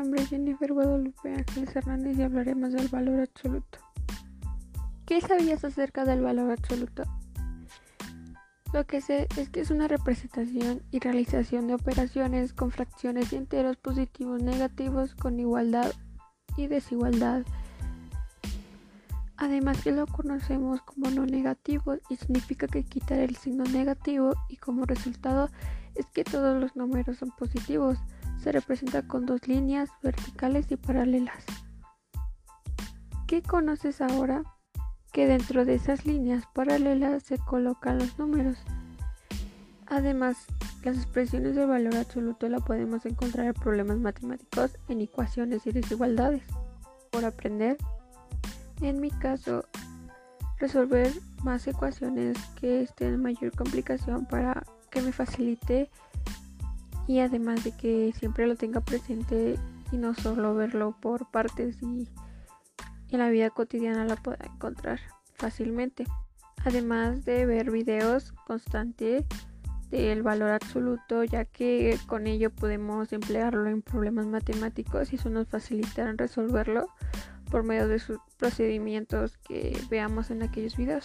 nombre es Jennifer Guadalupe Ángeles Hernández y hablaremos del valor absoluto. ¿Qué sabías acerca del valor absoluto? Lo que sé es que es una representación y realización de operaciones con fracciones y enteros positivos negativos con igualdad y desigualdad. Además que lo conocemos como no negativo y significa que quitar el signo negativo y como resultado es que todos los números son positivos. Se representa con dos líneas verticales y paralelas. ¿Qué conoces ahora? que dentro de esas líneas paralelas se colocan los números. Además, las expresiones de valor absoluto la podemos encontrar en problemas matemáticos, en ecuaciones y desigualdades. Por aprender, en mi caso, resolver más ecuaciones que estén en mayor complicación para que me facilite y además de que siempre lo tenga presente y no solo verlo por partes y en la vida cotidiana la pueda encontrar fácilmente. Además de ver videos constantes del valor absoluto, ya que con ello podemos emplearlo en problemas matemáticos y eso nos facilitará resolverlo por medio de sus procedimientos que veamos en aquellos videos.